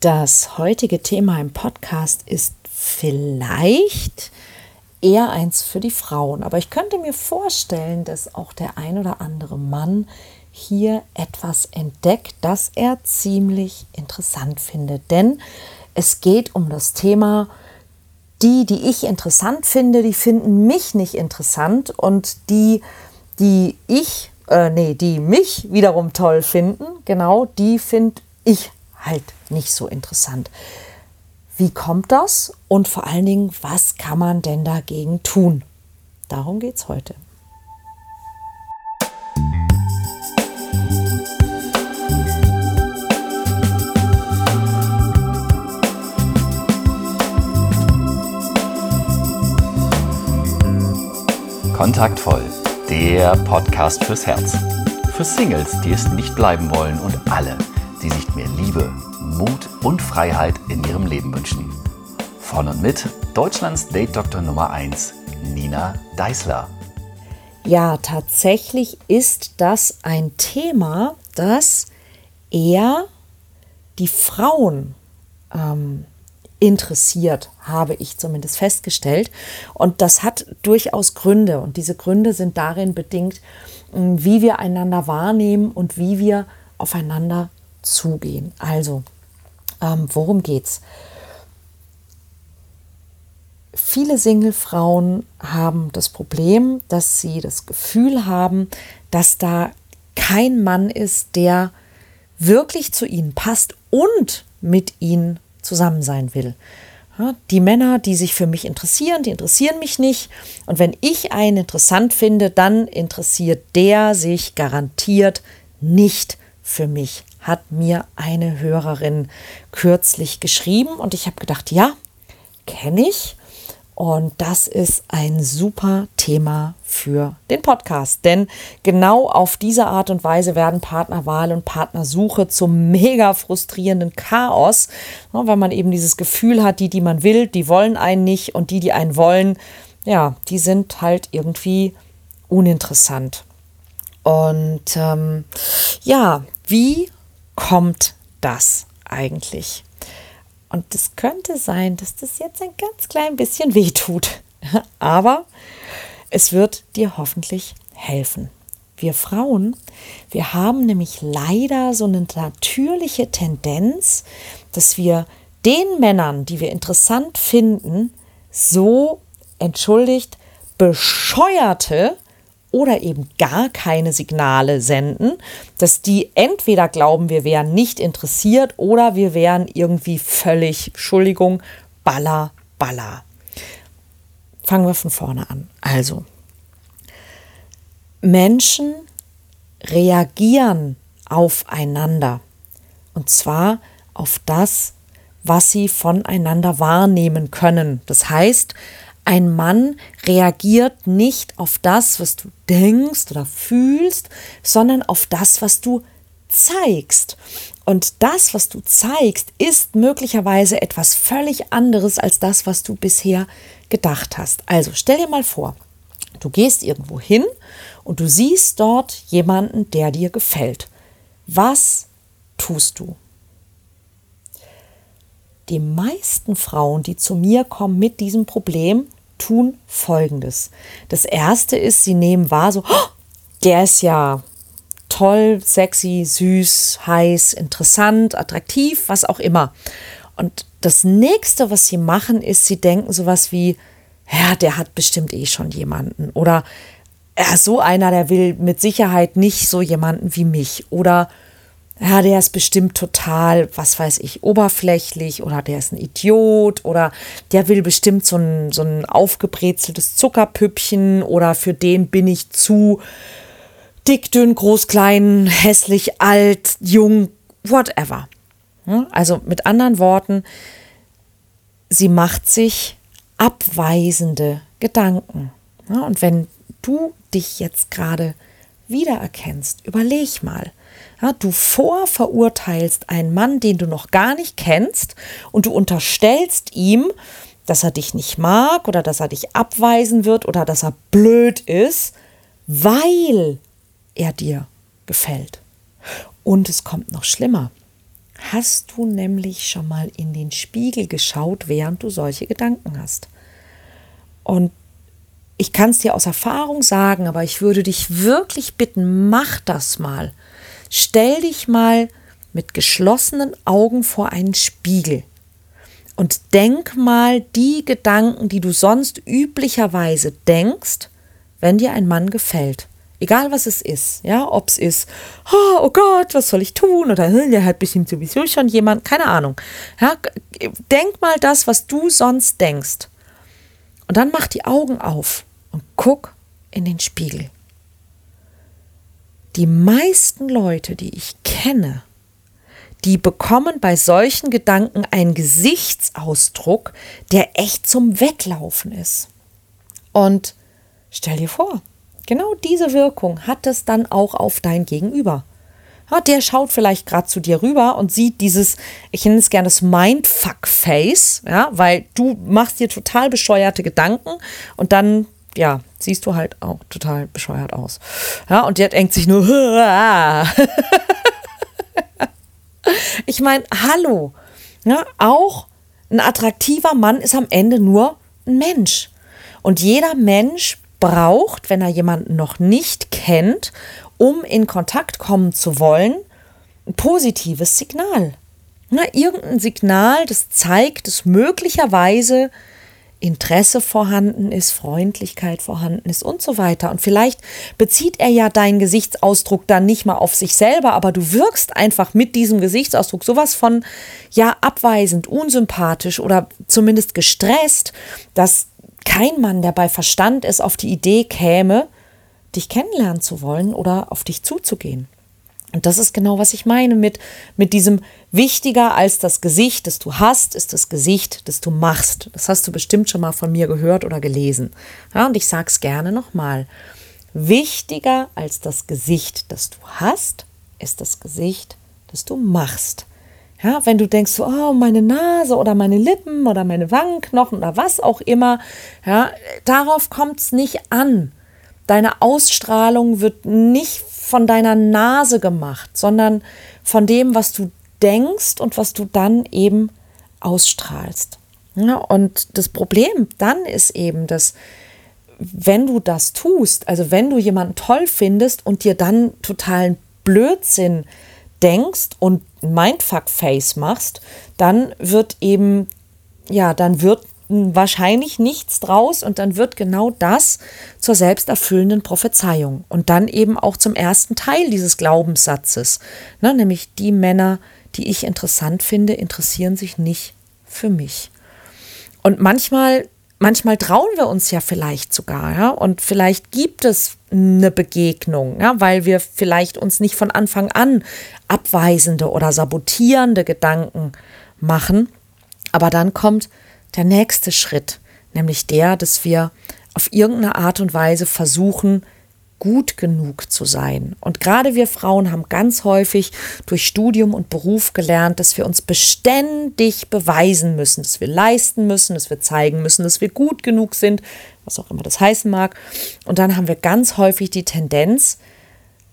Das heutige Thema im Podcast ist vielleicht eher eins für die Frauen, aber ich könnte mir vorstellen, dass auch der ein oder andere Mann hier etwas entdeckt, das er ziemlich interessant findet. Denn es geht um das Thema, die, die ich interessant finde, die finden mich nicht interessant und die, die ich, äh, nee, die mich wiederum toll finden, genau, die finde ich halt nicht so interessant. Wie kommt das? Und vor allen Dingen, was kann man denn dagegen tun? Darum geht es heute. Kontaktvoll, der Podcast fürs Herz. Für Singles, die es nicht bleiben wollen und alle, die sich mehr Liebe, Mut und Freiheit in ihrem Leben wünschen. Von und mit Deutschlands Date-Doktor Nummer 1, Nina Deißler. Ja, tatsächlich ist das ein Thema, das eher die Frauen ähm, interessiert, habe ich zumindest festgestellt. Und das hat durchaus Gründe. Und diese Gründe sind darin bedingt, wie wir einander wahrnehmen und wie wir aufeinander zugehen. Also, ähm, worum geht's? Viele Single-Frauen haben das Problem, dass sie das Gefühl haben, dass da kein Mann ist, der wirklich zu ihnen passt und mit ihnen zusammen sein will. Die Männer, die sich für mich interessieren, die interessieren mich nicht. Und wenn ich einen interessant finde, dann interessiert der sich garantiert nicht für mich hat mir eine Hörerin kürzlich geschrieben und ich habe gedacht, ja, kenne ich. Und das ist ein super Thema für den Podcast. Denn genau auf diese Art und Weise werden Partnerwahl und Partnersuche zum mega frustrierenden Chaos, weil man eben dieses Gefühl hat, die, die man will, die wollen einen nicht und die, die einen wollen, ja, die sind halt irgendwie uninteressant. Und ähm, ja, wie kommt das eigentlich? Und es könnte sein, dass das jetzt ein ganz klein bisschen weh tut. Aber es wird dir hoffentlich helfen. Wir Frauen, wir haben nämlich leider so eine natürliche Tendenz, dass wir den Männern, die wir interessant finden, so entschuldigt bescheuerte oder eben gar keine Signale senden, dass die entweder glauben, wir wären nicht interessiert oder wir wären irgendwie völlig, Entschuldigung, baller, baller. Fangen wir von vorne an. Also, Menschen reagieren aufeinander. Und zwar auf das, was sie voneinander wahrnehmen können. Das heißt, ein Mann reagiert nicht auf das, was du denkst oder fühlst, sondern auf das, was du zeigst. Und das, was du zeigst, ist möglicherweise etwas völlig anderes als das, was du bisher gedacht hast. Also stell dir mal vor, du gehst irgendwo hin und du siehst dort jemanden, der dir gefällt. Was tust du? Die meisten Frauen, die zu mir kommen mit diesem Problem, tun Folgendes. Das Erste ist, sie nehmen wahr, so, oh, der ist ja toll, sexy, süß, heiß, interessant, attraktiv, was auch immer. Und das nächste, was sie machen, ist, sie denken sowas wie, ja, der hat bestimmt eh schon jemanden. Oder ja, so einer, der will mit Sicherheit nicht so jemanden wie mich. Oder ja, der ist bestimmt total, was weiß ich, oberflächlich oder der ist ein Idiot oder der will bestimmt so ein, so ein aufgebrezeltes Zuckerpüppchen oder für den bin ich zu dick, dünn, groß, klein, hässlich, alt, jung, whatever. Also mit anderen Worten, sie macht sich abweisende Gedanken. Und wenn du dich jetzt gerade wiedererkennst, überleg mal, ja, du vorverurteilst einen Mann, den du noch gar nicht kennst und du unterstellst ihm, dass er dich nicht mag oder dass er dich abweisen wird oder dass er blöd ist, weil er dir gefällt. Und es kommt noch schlimmer. hast du nämlich schon mal in den Spiegel geschaut, während du solche Gedanken hast. Und ich kann es dir aus Erfahrung sagen, aber ich würde dich wirklich bitten, mach das mal. Stell dich mal mit geschlossenen Augen vor einen Spiegel und denk mal die Gedanken, die du sonst üblicherweise denkst, wenn dir ein Mann gefällt. Egal was es ist, ja, ob es ist, oh, oh, Gott, was soll ich tun? Oder hm, der hat bestimmt sowieso schon jemand, keine Ahnung. Ja, denk mal das, was du sonst denkst. Und dann mach die Augen auf und guck in den Spiegel. Die meisten Leute, die ich kenne, die bekommen bei solchen Gedanken einen Gesichtsausdruck, der echt zum Weglaufen ist. Und stell dir vor, Genau diese Wirkung hat es dann auch auf dein Gegenüber. Ja, der schaut vielleicht gerade zu dir rüber und sieht dieses, ich nenne es gerne das Mindfuck-Face, ja, weil du machst dir total bescheuerte Gedanken und dann, ja, siehst du halt auch total bescheuert aus. Ja, und der denkt sich nur, ich meine, hallo, ja, auch ein attraktiver Mann ist am Ende nur ein Mensch. Und jeder Mensch braucht, wenn er jemanden noch nicht kennt, um in Kontakt kommen zu wollen, ein positives Signal. Na, irgendein Signal, das zeigt, dass möglicherweise Interesse vorhanden ist, Freundlichkeit vorhanden ist und so weiter. Und vielleicht bezieht er ja deinen Gesichtsausdruck dann nicht mal auf sich selber, aber du wirkst einfach mit diesem Gesichtsausdruck sowas von ja abweisend, unsympathisch oder zumindest gestresst, dass kein Mann, der bei Verstand ist, auf die Idee käme, dich kennenlernen zu wollen oder auf dich zuzugehen. Und das ist genau, was ich meine mit, mit diesem wichtiger als das Gesicht, das du hast, ist das Gesicht, das du machst. Das hast du bestimmt schon mal von mir gehört oder gelesen. Ja, und ich sage es gerne nochmal. Wichtiger als das Gesicht, das du hast, ist das Gesicht, das du machst. Ja, wenn du denkst, oh, meine Nase oder meine Lippen oder meine Wangenknochen oder was auch immer, ja, darauf kommt es nicht an. Deine Ausstrahlung wird nicht von deiner Nase gemacht, sondern von dem, was du denkst und was du dann eben ausstrahlst. Ja, und das Problem dann ist eben, dass wenn du das tust, also wenn du jemanden toll findest und dir dann totalen Blödsinn denkst und Mindfuck-Face machst, dann wird eben, ja, dann wird wahrscheinlich nichts draus und dann wird genau das zur selbsterfüllenden Prophezeiung und dann eben auch zum ersten Teil dieses Glaubenssatzes, ne, nämlich die Männer, die ich interessant finde, interessieren sich nicht für mich. Und manchmal manchmal trauen wir uns ja vielleicht sogar, ja, und vielleicht gibt es eine Begegnung, ja, weil wir vielleicht uns nicht von Anfang an abweisende oder sabotierende Gedanken machen. Aber dann kommt der nächste Schritt, nämlich der, dass wir auf irgendeine Art und Weise versuchen, gut genug zu sein. Und gerade wir Frauen haben ganz häufig durch Studium und Beruf gelernt, dass wir uns beständig beweisen müssen, dass wir leisten müssen, dass wir zeigen müssen, dass wir gut genug sind, was auch immer das heißen mag. Und dann haben wir ganz häufig die Tendenz,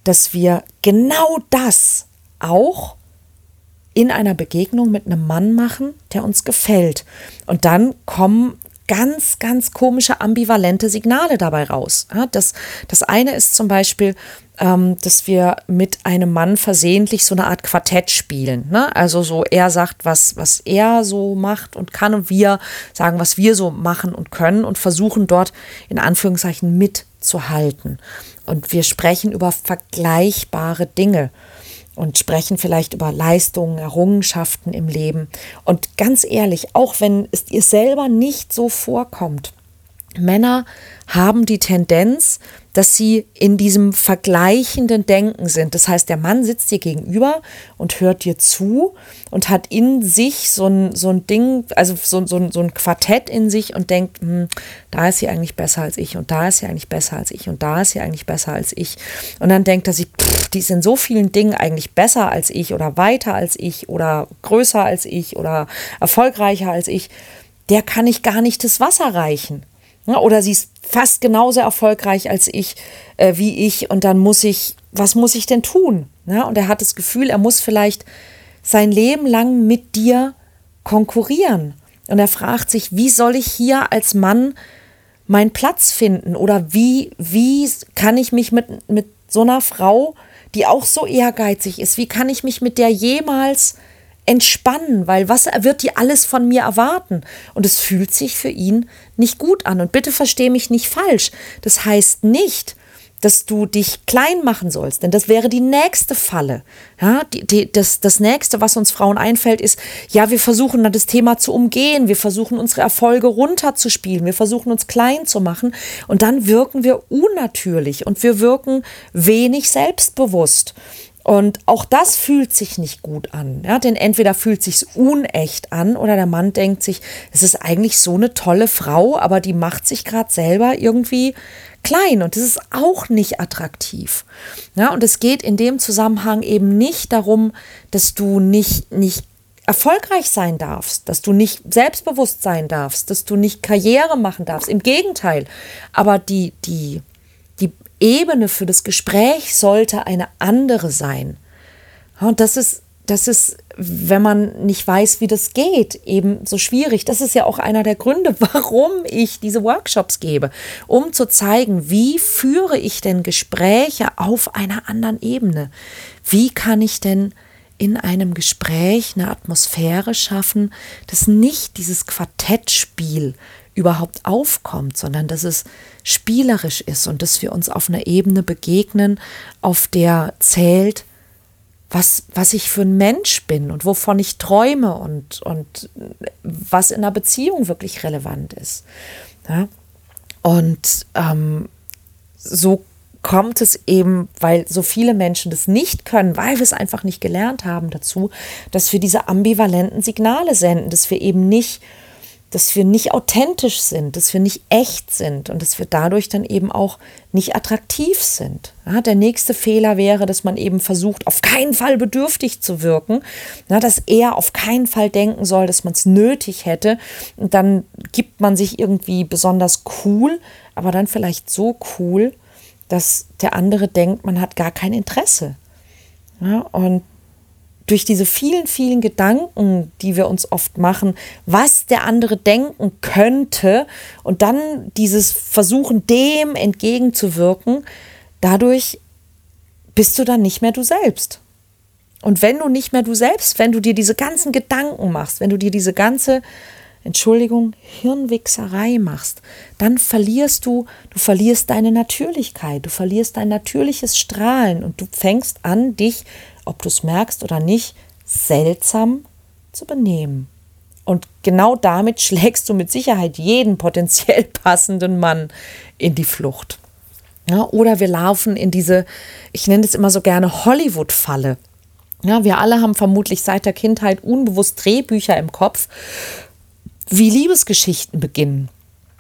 dass wir genau das auch in einer Begegnung mit einem Mann machen, der uns gefällt. Und dann kommen ganz, ganz komische ambivalente Signale dabei raus. Das, das eine ist zum Beispiel, ähm, dass wir mit einem Mann versehentlich so eine Art Quartett spielen. Ne? Also so, er sagt, was, was er so macht und kann und wir sagen, was wir so machen und können und versuchen dort in Anführungszeichen mitzuhalten. Und wir sprechen über vergleichbare Dinge und sprechen vielleicht über Leistungen, Errungenschaften im Leben. Und ganz ehrlich, auch wenn es dir selber nicht so vorkommt, Männer haben die Tendenz, dass sie in diesem vergleichenden Denken sind. Das heißt, der Mann sitzt dir gegenüber und hört dir zu und hat in sich so ein, so ein Ding, also so, so, so ein Quartett in sich und denkt, hm, da ist sie eigentlich besser als ich und da ist sie eigentlich besser als ich und da ist sie eigentlich besser als ich. Und dann denkt er sich, pff, die ist in so vielen Dingen eigentlich besser als ich oder weiter als ich oder größer als ich oder erfolgreicher als ich. Der kann ich gar nicht das Wasser reichen. Oder sie ist fast genauso erfolgreich als ich, äh, wie ich. Und dann muss ich, was muss ich denn tun? Ja, und er hat das Gefühl, er muss vielleicht sein Leben lang mit dir konkurrieren. Und er fragt sich, wie soll ich hier als Mann meinen Platz finden? Oder wie, wie kann ich mich mit, mit so einer Frau, die auch so ehrgeizig ist, wie kann ich mich mit der jemals entspannen, weil was wird die alles von mir erwarten? Und es fühlt sich für ihn nicht gut an. Und bitte verstehe mich nicht falsch. Das heißt nicht, dass du dich klein machen sollst, denn das wäre die nächste Falle. Ja, die, die, das, das nächste, was uns Frauen einfällt, ist, ja, wir versuchen dann das Thema zu umgehen, wir versuchen unsere Erfolge runterzuspielen, wir versuchen uns klein zu machen und dann wirken wir unnatürlich und wir wirken wenig selbstbewusst. Und auch das fühlt sich nicht gut an. Ja, denn entweder fühlt sich unecht an oder der Mann denkt sich, es ist eigentlich so eine tolle Frau, aber die macht sich gerade selber irgendwie klein und das ist auch nicht attraktiv. Ja, und es geht in dem Zusammenhang eben nicht darum, dass du nicht, nicht erfolgreich sein darfst, dass du nicht selbstbewusst sein darfst, dass du nicht Karriere machen darfst. Im Gegenteil. Aber die, die, Ebene für das Gespräch sollte eine andere sein. Und das ist, das ist, wenn man nicht weiß, wie das geht, eben so schwierig. Das ist ja auch einer der Gründe, warum ich diese Workshops gebe, um zu zeigen, wie führe ich denn Gespräche auf einer anderen Ebene? Wie kann ich denn in einem Gespräch eine Atmosphäre schaffen, dass nicht dieses Quartettspiel überhaupt aufkommt, sondern dass es spielerisch ist und dass wir uns auf einer Ebene begegnen, auf der zählt, was, was ich für ein Mensch bin und wovon ich träume und, und was in einer Beziehung wirklich relevant ist. Ja? Und ähm, so kommt es eben, weil so viele Menschen das nicht können, weil wir es einfach nicht gelernt haben dazu, dass wir diese ambivalenten Signale senden, dass wir eben nicht dass wir nicht authentisch sind, dass wir nicht echt sind und dass wir dadurch dann eben auch nicht attraktiv sind. Ja, der nächste Fehler wäre, dass man eben versucht, auf keinen Fall bedürftig zu wirken, ja, dass er auf keinen Fall denken soll, dass man es nötig hätte. Und dann gibt man sich irgendwie besonders cool, aber dann vielleicht so cool, dass der andere denkt, man hat gar kein Interesse. Ja, und durch diese vielen, vielen Gedanken, die wir uns oft machen, was der andere denken könnte und dann dieses Versuchen, dem entgegenzuwirken, dadurch bist du dann nicht mehr du selbst. Und wenn du nicht mehr du selbst, wenn du dir diese ganzen Gedanken machst, wenn du dir diese ganze, Entschuldigung, Hirnwichserei machst, dann verlierst du, du verlierst deine Natürlichkeit, du verlierst dein natürliches Strahlen und du fängst an, dich ob du es merkst oder nicht, seltsam zu benehmen. Und genau damit schlägst du mit Sicherheit jeden potenziell passenden Mann in die Flucht. Ja, oder wir laufen in diese, ich nenne es immer so gerne Hollywood-Falle. Ja, wir alle haben vermutlich seit der Kindheit unbewusst Drehbücher im Kopf, wie Liebesgeschichten beginnen.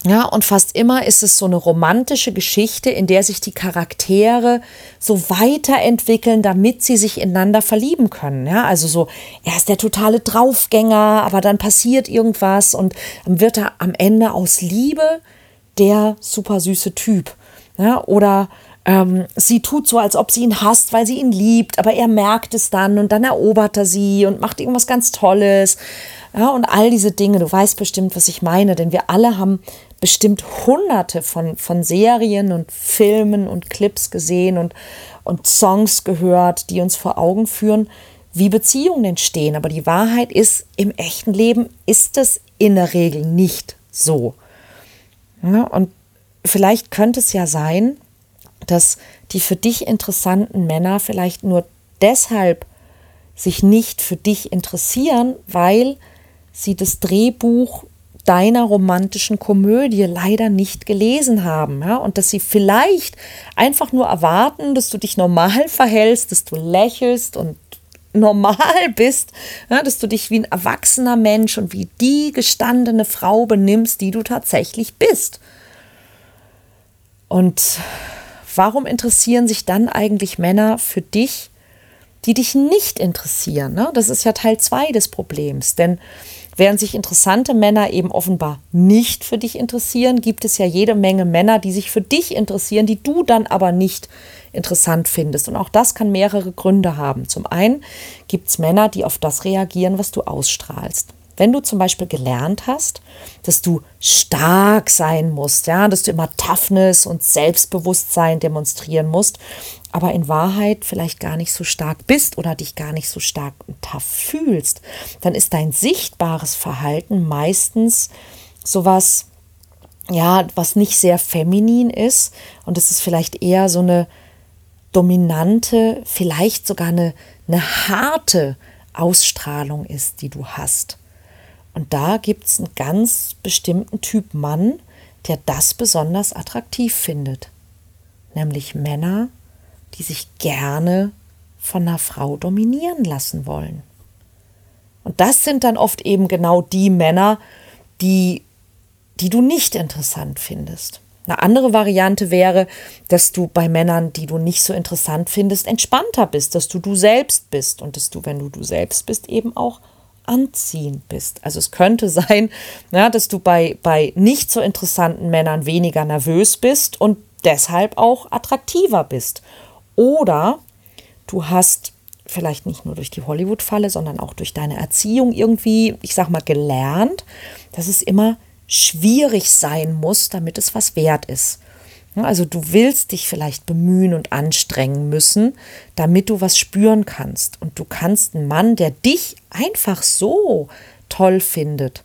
Ja, und fast immer ist es so eine romantische Geschichte, in der sich die Charaktere so weiterentwickeln, damit sie sich ineinander verlieben können. Ja, also so, er ist der totale Draufgänger, aber dann passiert irgendwas und dann wird er am Ende aus Liebe der super süße Typ. Ja, oder ähm, sie tut so, als ob sie ihn hasst, weil sie ihn liebt, aber er merkt es dann und dann erobert er sie und macht irgendwas ganz Tolles. Ja, und all diese Dinge, du weißt bestimmt, was ich meine, denn wir alle haben bestimmt hunderte von, von Serien und Filmen und Clips gesehen und, und Songs gehört, die uns vor Augen führen, wie Beziehungen entstehen. Aber die Wahrheit ist, im echten Leben ist es in der Regel nicht so. Ja, und vielleicht könnte es ja sein, dass die für dich interessanten Männer vielleicht nur deshalb sich nicht für dich interessieren, weil sie das Drehbuch deiner romantischen Komödie leider nicht gelesen haben. Ja? Und dass sie vielleicht einfach nur erwarten, dass du dich normal verhältst, dass du lächelst und normal bist, ja? dass du dich wie ein erwachsener Mensch und wie die gestandene Frau benimmst, die du tatsächlich bist. Und warum interessieren sich dann eigentlich Männer für dich, die dich nicht interessieren? Ne? Das ist ja Teil 2 des Problems. Denn Während sich interessante Männer eben offenbar nicht für dich interessieren, gibt es ja jede Menge Männer, die sich für dich interessieren, die du dann aber nicht interessant findest. Und auch das kann mehrere Gründe haben. Zum einen gibt es Männer, die auf das reagieren, was du ausstrahlst. Wenn du zum Beispiel gelernt hast, dass du stark sein musst, ja, dass du immer Toughness und Selbstbewusstsein demonstrieren musst, aber in Wahrheit vielleicht gar nicht so stark bist oder dich gar nicht so stark und tough fühlst, dann ist dein sichtbares Verhalten meistens sowas, ja, was nicht sehr feminin ist und es ist vielleicht eher so eine dominante, vielleicht sogar eine, eine harte Ausstrahlung ist, die du hast. Und da gibt es einen ganz bestimmten Typ Mann, der das besonders attraktiv findet. Nämlich Männer, die sich gerne von einer Frau dominieren lassen wollen. Und das sind dann oft eben genau die Männer, die, die du nicht interessant findest. Eine andere Variante wäre, dass du bei Männern, die du nicht so interessant findest, entspannter bist, dass du du selbst bist und dass du, wenn du du selbst bist, eben auch anziehend bist. Also es könnte sein, ja, dass du bei, bei nicht so interessanten Männern weniger nervös bist und deshalb auch attraktiver bist. Oder du hast vielleicht nicht nur durch die Hollywood-Falle, sondern auch durch deine Erziehung irgendwie, ich sag mal, gelernt, dass es immer schwierig sein muss, damit es was wert ist. Also du willst dich vielleicht bemühen und anstrengen müssen, damit du was spüren kannst. Und du kannst einen Mann, der dich einfach so toll findet,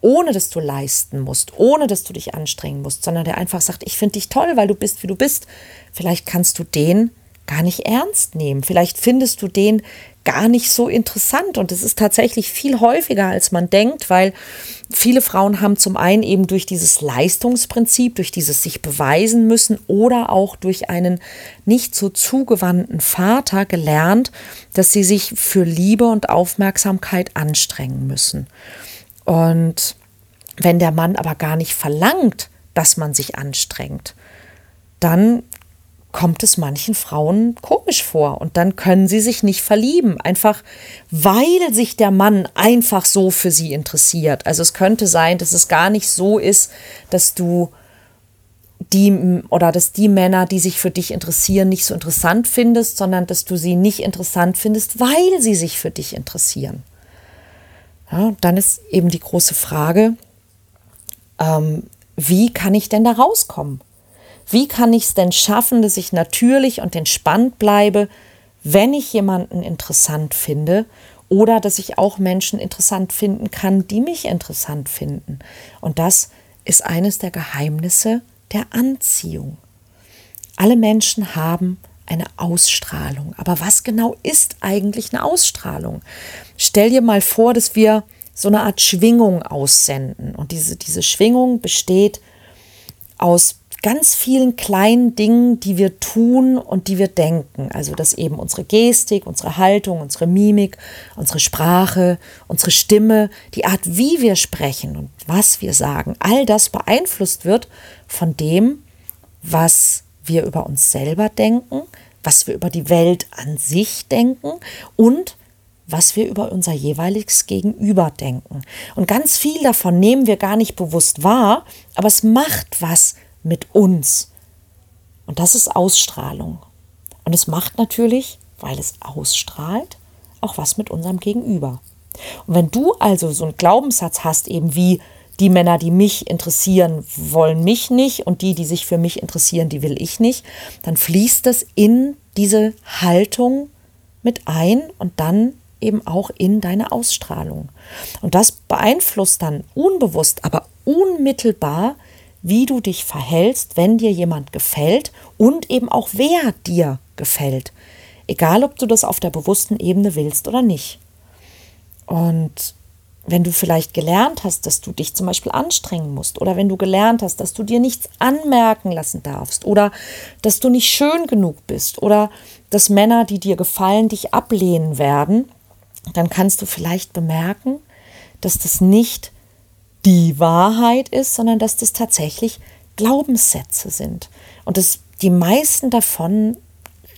ohne dass du leisten musst, ohne dass du dich anstrengen musst, sondern der einfach sagt, ich finde dich toll, weil du bist, wie du bist. Vielleicht kannst du den gar nicht ernst nehmen. Vielleicht findest du den gar nicht so interessant. Und es ist tatsächlich viel häufiger, als man denkt, weil viele Frauen haben zum einen eben durch dieses Leistungsprinzip, durch dieses sich beweisen müssen oder auch durch einen nicht so zugewandten Vater gelernt, dass sie sich für Liebe und Aufmerksamkeit anstrengen müssen. Und wenn der Mann aber gar nicht verlangt, dass man sich anstrengt, dann kommt es manchen Frauen komisch vor und dann können sie sich nicht verlieben, einfach weil sich der Mann einfach so für sie interessiert. Also es könnte sein, dass es gar nicht so ist, dass du die oder dass die Männer, die sich für dich interessieren, nicht so interessant findest, sondern dass du sie nicht interessant findest, weil sie sich für dich interessieren. Ja, dann ist eben die große Frage, ähm, wie kann ich denn da rauskommen? Wie kann ich es denn schaffen, dass ich natürlich und entspannt bleibe, wenn ich jemanden interessant finde oder dass ich auch Menschen interessant finden kann, die mich interessant finden. Und das ist eines der Geheimnisse der Anziehung. Alle Menschen haben eine Ausstrahlung. Aber was genau ist eigentlich eine Ausstrahlung? Stell dir mal vor, dass wir so eine Art Schwingung aussenden. Und diese, diese Schwingung besteht aus ganz vielen kleinen Dingen, die wir tun und die wir denken. Also dass eben unsere Gestik, unsere Haltung, unsere Mimik, unsere Sprache, unsere Stimme, die Art, wie wir sprechen und was wir sagen, all das beeinflusst wird von dem, was wir über uns selber denken, was wir über die Welt an sich denken und was wir über unser jeweiliges Gegenüber denken. Und ganz viel davon nehmen wir gar nicht bewusst wahr, aber es macht was mit uns. Und das ist Ausstrahlung. Und es macht natürlich, weil es ausstrahlt, auch was mit unserem Gegenüber. Und wenn du also so einen Glaubenssatz hast, eben wie die Männer, die mich interessieren, wollen mich nicht und die, die sich für mich interessieren, die will ich nicht, dann fließt das in diese Haltung mit ein und dann eben auch in deine Ausstrahlung. Und das beeinflusst dann unbewusst, aber unmittelbar wie du dich verhältst, wenn dir jemand gefällt und eben auch wer dir gefällt. Egal, ob du das auf der bewussten Ebene willst oder nicht. Und wenn du vielleicht gelernt hast, dass du dich zum Beispiel anstrengen musst oder wenn du gelernt hast, dass du dir nichts anmerken lassen darfst oder dass du nicht schön genug bist oder dass Männer, die dir gefallen, dich ablehnen werden, dann kannst du vielleicht bemerken, dass das nicht die Wahrheit ist, sondern dass das tatsächlich Glaubenssätze sind. Und dass die meisten davon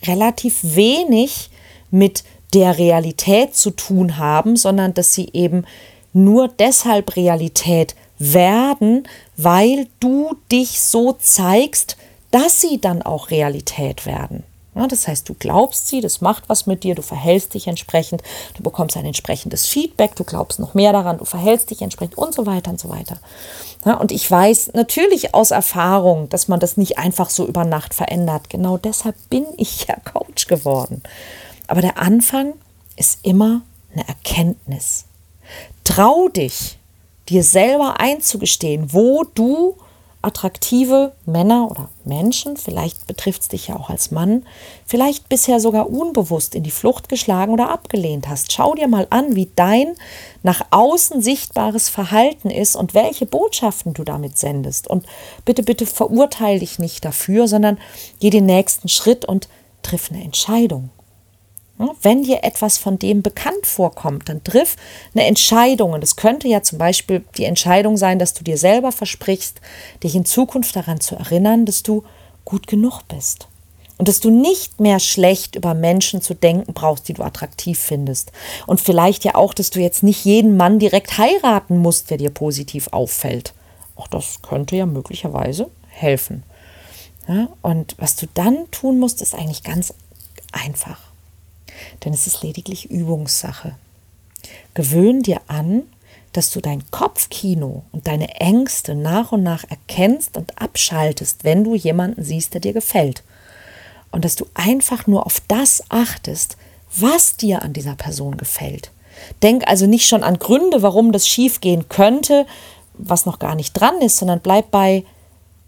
relativ wenig mit der Realität zu tun haben, sondern dass sie eben nur deshalb Realität werden, weil du dich so zeigst, dass sie dann auch Realität werden. Ja, das heißt, du glaubst sie, das macht was mit dir, du verhältst dich entsprechend, du bekommst ein entsprechendes Feedback, du glaubst noch mehr daran, du verhältst dich entsprechend und so weiter und so weiter. Ja, und ich weiß natürlich aus Erfahrung, dass man das nicht einfach so über Nacht verändert. Genau deshalb bin ich ja Coach geworden. Aber der Anfang ist immer eine Erkenntnis. Trau dich, dir selber einzugestehen, wo du attraktive Männer oder Menschen, vielleicht betrifft es dich ja auch als Mann, vielleicht bisher sogar unbewusst in die Flucht geschlagen oder abgelehnt hast. Schau dir mal an, wie dein nach außen sichtbares Verhalten ist und welche Botschaften du damit sendest. Und bitte, bitte verurteile dich nicht dafür, sondern geh den nächsten Schritt und triff eine Entscheidung. Wenn dir etwas von dem bekannt vorkommt, dann triff eine Entscheidung. Und es könnte ja zum Beispiel die Entscheidung sein, dass du dir selber versprichst, dich in Zukunft daran zu erinnern, dass du gut genug bist. Und dass du nicht mehr schlecht über Menschen zu denken brauchst, die du attraktiv findest. Und vielleicht ja auch, dass du jetzt nicht jeden Mann direkt heiraten musst, der dir positiv auffällt. Auch das könnte ja möglicherweise helfen. Ja, und was du dann tun musst, ist eigentlich ganz einfach denn es ist lediglich Übungssache. Gewöhn dir an, dass du dein Kopfkino und deine Ängste nach und nach erkennst und abschaltest, wenn du jemanden siehst, der dir gefällt. Und dass du einfach nur auf das achtest, was dir an dieser Person gefällt. Denk also nicht schon an Gründe, warum das schiefgehen könnte, was noch gar nicht dran ist, sondern bleib bei,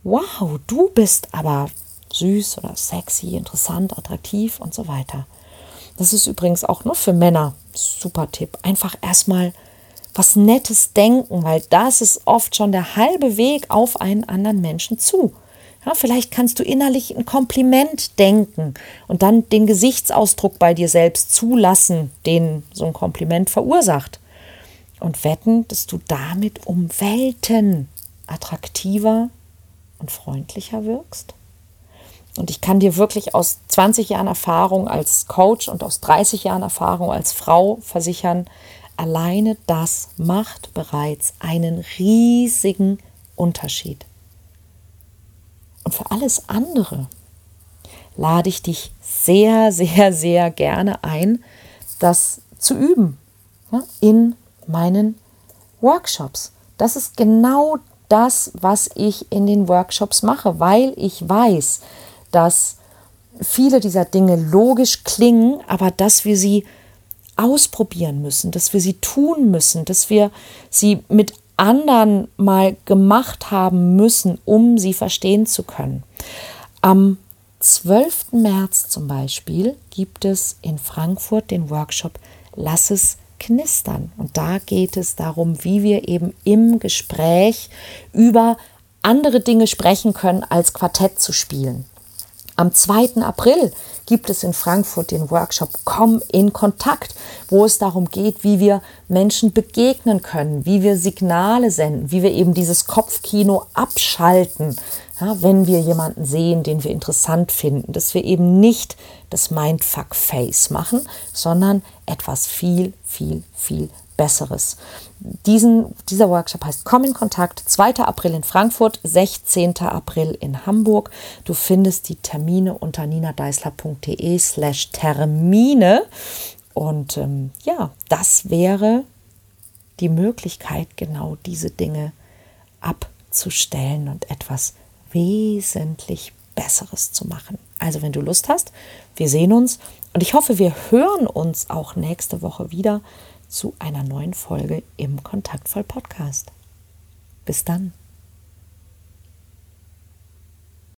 wow, du bist aber süß oder sexy, interessant, attraktiv und so weiter. Das ist übrigens auch nur für Männer super Tipp. Einfach erstmal was Nettes denken, weil das ist oft schon der halbe Weg auf einen anderen Menschen zu. Ja, vielleicht kannst du innerlich ein Kompliment denken und dann den Gesichtsausdruck bei dir selbst zulassen, den so ein Kompliment verursacht. Und wetten, dass du damit um Welten attraktiver und freundlicher wirkst. Und ich kann dir wirklich aus 20 Jahren Erfahrung als Coach und aus 30 Jahren Erfahrung als Frau versichern, alleine das macht bereits einen riesigen Unterschied. Und für alles andere lade ich dich sehr, sehr, sehr gerne ein, das zu üben in meinen Workshops. Das ist genau das, was ich in den Workshops mache, weil ich weiß, dass viele dieser Dinge logisch klingen, aber dass wir sie ausprobieren müssen, dass wir sie tun müssen, dass wir sie mit anderen mal gemacht haben müssen, um sie verstehen zu können. Am 12. März zum Beispiel gibt es in Frankfurt den Workshop Lass es knistern. Und da geht es darum, wie wir eben im Gespräch über andere Dinge sprechen können, als Quartett zu spielen. Am 2. April gibt es in Frankfurt den Workshop Komm in Kontakt, wo es darum geht, wie wir Menschen begegnen können, wie wir Signale senden, wie wir eben dieses Kopfkino abschalten, ja, wenn wir jemanden sehen, den wir interessant finden, dass wir eben nicht das Mindfuck-Face machen, sondern etwas viel, viel, viel Besseres. Diesen, dieser Workshop heißt Komm in Kontakt, 2. April in Frankfurt, 16. April in Hamburg. Du findest die Termine unter ninadeisler.de slash Termine. Und ähm, ja, das wäre die Möglichkeit, genau diese Dinge abzustellen und etwas wesentlich Besseres zu machen. Also wenn du Lust hast, wir sehen uns und ich hoffe, wir hören uns auch nächste Woche wieder zu einer neuen Folge im Kontaktvoll Podcast. Bis dann.